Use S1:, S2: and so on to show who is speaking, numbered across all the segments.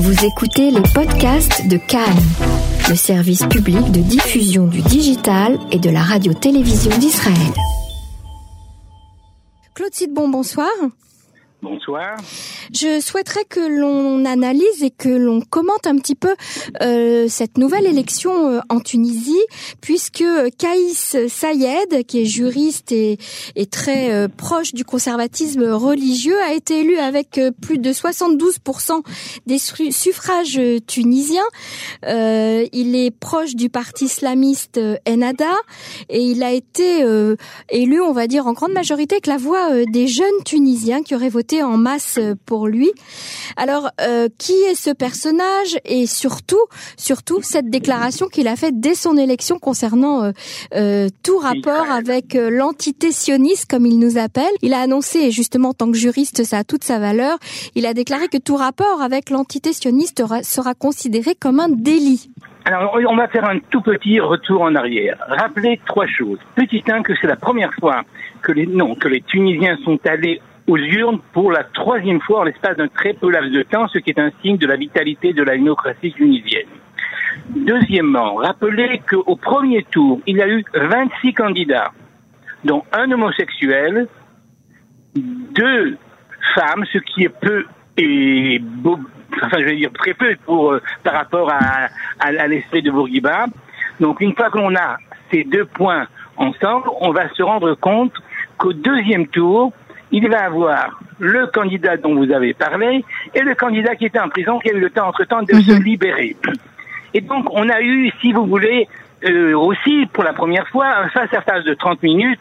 S1: Vous écoutez les podcasts de Cannes, le service public de diffusion du digital et de la radio-télévision d'Israël.
S2: Claude Sidbon, bonsoir.
S3: Bonsoir.
S2: Je souhaiterais que l'on analyse et que l'on commente un petit peu euh, cette nouvelle élection euh, en Tunisie, puisque Kaïs Sayed, qui est juriste et, très euh, proche du conservatisme religieux, a été élu avec plus de 72% des suffrages tunisiens. Il est proche du parti islamiste Ennahda et il a été élu, on va dire, en grande majorité avec la voix des jeunes Tunisiens qui auraient voté en masse pour lui. Alors, euh, qui est ce personnage et surtout, surtout cette déclaration qu'il a faite dès son élection concernant euh, euh, tout rapport avec l'entité sioniste, comme il nous appelle. Il a annoncé, et justement en tant que juriste, ça a toute sa valeur, il a déclaré que tout rapport avec l'entité sioniste sera considéré comme un délit.
S3: Alors, on va faire un tout petit retour en arrière. Rappelez trois choses. Petit 1, que c'est la première fois que les, non, que les Tunisiens sont allés aux urnes pour la troisième fois en l'espace d'un très peu laps de temps, ce qui est un signe de la vitalité de la démocratie tunisienne. Deuxièmement, rappelez qu'au premier tour, il y a eu 26 candidats, dont un homosexuel, deux femmes, ce qui est peu et enfin je vais dire très peu euh, par rapport à, à l'esprit de Bourguiba. Donc une fois que l'on a ces deux points ensemble, on va se rendre compte qu'au deuxième tour, il va avoir le candidat dont vous avez parlé et le candidat qui était en prison, qui a eu le temps entre-temps de se mhm. libérer. Et donc, on a eu, si vous voulez, euh, aussi, pour la première fois, un face-à-face de 30 minutes,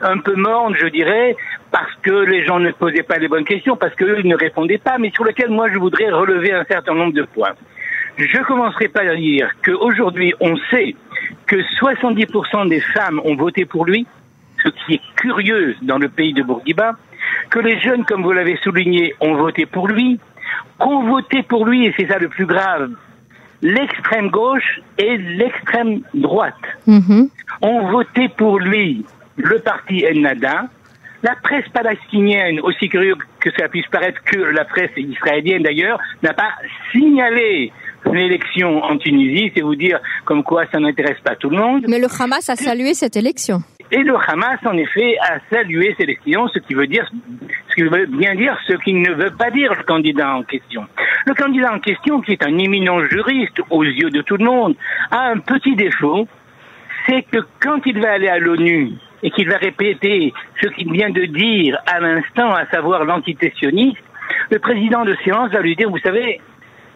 S3: un peu morne, je dirais, parce que les gens ne posaient pas les bonnes questions, parce qu'eux ne répondaient pas, mais sur lequel moi je voudrais relever un certain nombre de points. Je commencerai par dire qu'aujourd'hui, on sait que 70% des femmes ont voté pour lui, ce qui est curieux dans le pays de Bourguiba, que les jeunes, comme vous l'avez souligné, ont voté pour lui, qu'ont voté pour lui, et c'est ça le plus grave, l'extrême gauche et l'extrême droite mhm. ont voté pour lui le parti El-Nada, la presse palestinienne, aussi curieux que ça puisse paraître que la presse israélienne d'ailleurs, n'a pas signalé l'élection en Tunisie, c'est vous dire comme quoi ça n'intéresse pas tout le monde.
S2: Mais le Hamas a salué cette élection.
S3: Et le Hamas, en effet, a salué ces élections, ce qui veut dire, ce qui veut bien dire ce qu'il ne veut pas dire le candidat en question. Le candidat en question, qui est un éminent juriste aux yeux de tout le monde, a un petit défaut, c'est que quand il va aller à l'ONU et qu'il va répéter ce qu'il vient de dire à l'instant, à savoir l'entité sioniste, le président de séance va lui dire, vous savez,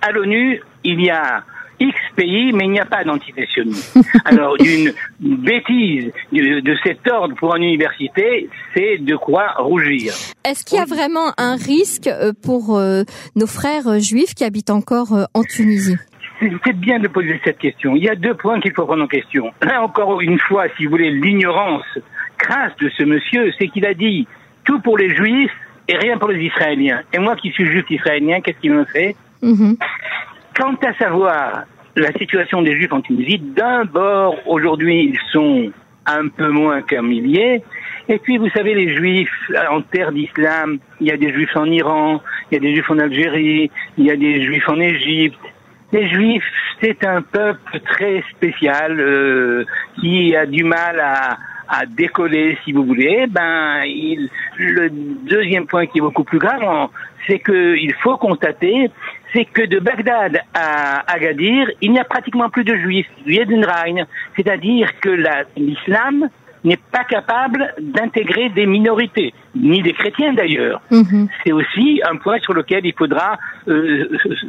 S3: à l'ONU, il y a X pays, mais il n'y a pas d'antitétionnisme. Alors, d'une bêtise de, cet ordre pour une université, c'est de quoi rougir.
S2: Est-ce qu'il y a vraiment un risque euh, pour euh, nos frères euh, juifs qui habitent encore en Tunisie?
S3: C'est bien de poser cette question. Il y a deux points qu'il faut prendre en question. Là, encore une fois, si vous voulez, l'ignorance crasse de ce monsieur, c'est qu'il a dit tout pour les juifs et rien pour les israéliens. Et moi qui suis juif israélien, qu'est-ce qu'il me fait? Mhm. Quant à savoir la situation des Juifs en Tunisie, d'un bord, aujourd'hui, ils sont un peu moins qu'un millier. Et puis, vous savez, les Juifs en terre d'islam, il y a des Juifs en Iran, il y a des Juifs en Algérie, il y a des Juifs en Égypte. Les Juifs, c'est un peuple très spécial euh, qui a du mal à, à décoller, si vous voulez. Ben, il, le deuxième point qui est beaucoup plus grave, c'est qu'il faut constater c'est que de Bagdad à Agadir, il n'y a pratiquement plus de juifs, c'est-à-dire que l'islam n'est pas capable d'intégrer des minorités, ni des chrétiens d'ailleurs. Mhm. C'est aussi un point sur lequel il faudra euh,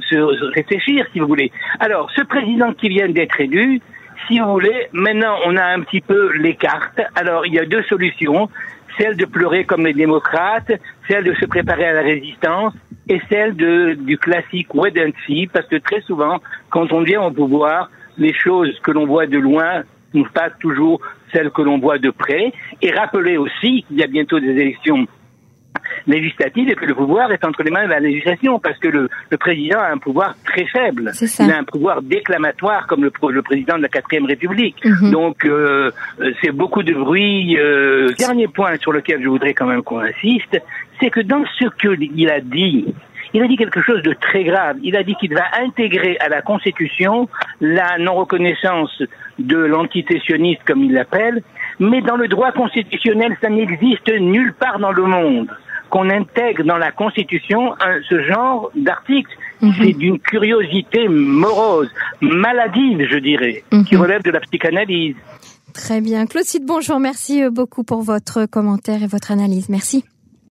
S3: se réfléchir, si vous voulez. Alors, ce président qui vient d'être élu, si vous voulez, maintenant on a un petit peu les cartes. Alors, il y a deux solutions celle de pleurer comme les démocrates, celle de se préparer à la résistance et celle de, du classique wait parce que très souvent, quand on vient au pouvoir, les choses que l'on voit de loin ne sont pas toujours celles que l'on voit de près. Et rappelez aussi qu'il y a bientôt des élections législative et que le pouvoir est entre les mains de la législation parce que le, le président a un pouvoir très faible. Il a un pouvoir déclamatoire comme le, le président de la quatrième République. Mhm. Donc euh, c'est beaucoup de bruit. Euh, dernier point sur lequel je voudrais quand même qu'on insiste, c'est que dans ce qu'il a dit, il a dit quelque chose de très grave. Il a dit qu'il va intégrer à la Constitution la non-reconnaissance de l'entité sioniste, comme il l'appelle, mais dans le droit constitutionnel, ça n'existe nulle part dans le monde qu'on intègre dans la Constitution ce genre d'article. Mhm. C'est d'une curiosité morose, maladive, je dirais, qui mhm. relève de la psychanalyse.
S2: Très bien. Claude Sidbon, je vous remercie beaucoup pour votre commentaire et votre analyse. Merci.